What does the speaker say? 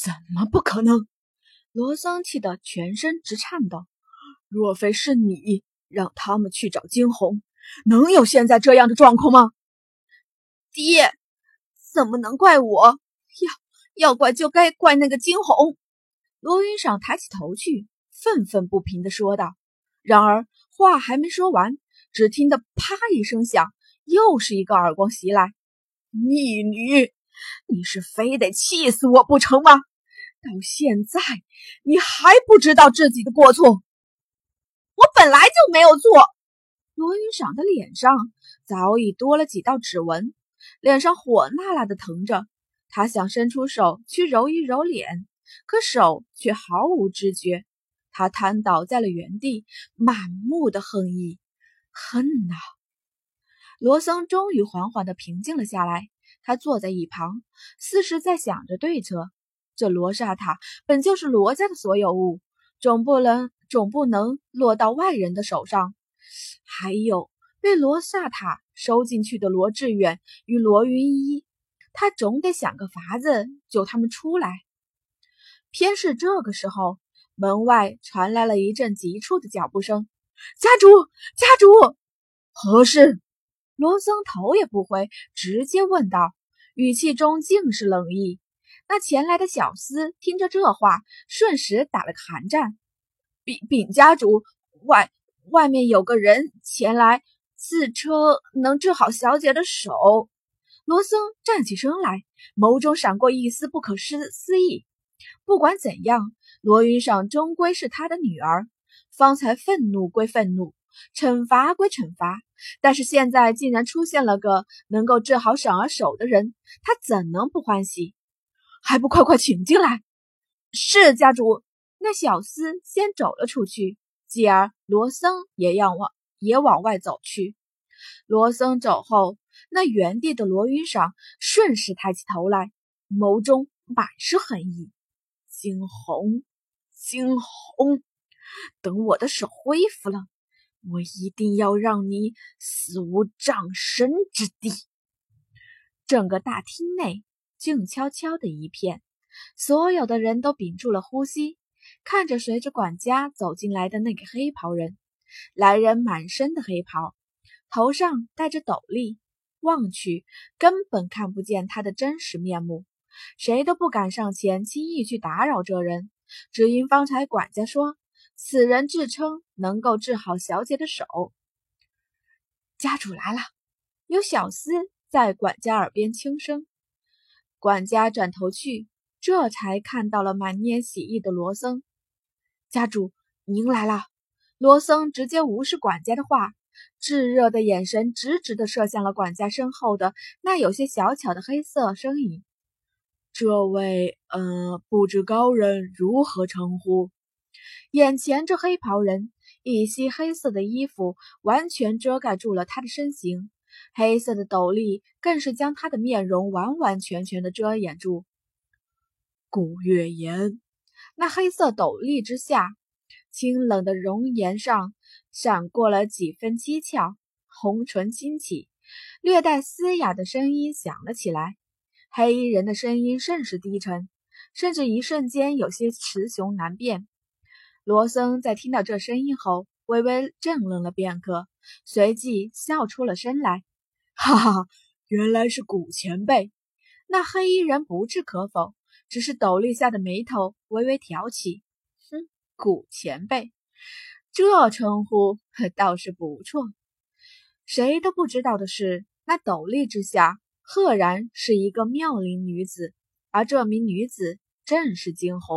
怎么不可能？罗桑气得全身直颤抖。若非是你让他们去找惊鸿，能有现在这样的状况吗？爹，怎么能怪我？要要怪就该怪那个惊鸿。罗云裳抬起头去，愤愤不平地说道。然而话还没说完，只听得啪一声响，又是一个耳光袭来。逆女，你是非得气死我不成吗？到现在你还不知道自己的过错？我本来就没有做。罗云裳的脸上早已多了几道指纹，脸上火辣辣的疼着。他想伸出手去揉一揉脸，可手却毫无知觉。他瘫倒在了原地，满目的恨意。恨呐！罗森终于缓缓的平静了下来。他坐在一旁，似是在想着对策。这罗刹塔本就是罗家的所有物，总不能总不能落到外人的手上。还有被罗刹塔收进去的罗志远与罗云一，他总得想个法子救他们出来。偏是这个时候，门外传来了一阵急促的脚步声：“家主，家主，何事？”罗僧头也不回，直接问道，语气中尽是冷意。那前来的小厮听着这话，瞬时打了个寒战。禀禀家主，外外面有个人前来，自称能治好小姐的手。罗僧站起身来，眸中闪过一丝不可思思议。不管怎样，罗云裳终归是他的女儿。方才愤怒归愤怒。惩罚归惩罚，但是现在竟然出现了个能够治好婶儿手的人，他怎能不欢喜？还不快快请进来！是家主。那小厮先走了出去，继而罗僧也要往也往外走去。罗僧走后，那原地的罗云裳顺势抬起头来，眸中满是恨意。惊鸿，惊鸿，等我的手恢复了。我一定要让你死无葬身之地！整个大厅内静悄悄的一片，所有的人都屏住了呼吸，看着随着管家走进来的那个黑袍人。来人满身的黑袍，头上戴着斗笠，望去根本看不见他的真实面目。谁都不敢上前轻易去打扰这人，只因方才管家说。此人自称能够治好小姐的手。家主来了，有小厮在管家耳边轻声。管家转头去，这才看到了满面喜意的罗僧。家主，您来了。罗僧直接无视管家的话，炙热的眼神直直的射向了管家身后的那有些小巧的黑色身影。这位，呃，不知高人如何称呼？眼前这黑袍人，一袭黑色的衣服完全遮盖住了他的身形，黑色的斗笠更是将他的面容完完全全的遮掩住。古月言，那黑色斗笠之下，清冷的容颜上闪过了几分讥诮，红唇轻启，略带嘶哑的声音响了起来。黑衣人的声音甚是低沉，甚至一瞬间有些雌雄难辨。罗森在听到这声音后，微微怔愣了片刻，随即笑出了声来：“哈哈，原来是古前辈。”那黑衣人不置可否，只是斗笠下的眉头微微挑起：“哼，古前辈，这称呼倒是不错。”谁都不知道的是，那斗笠之下，赫然是一个妙龄女子，而这名女子正是惊鸿。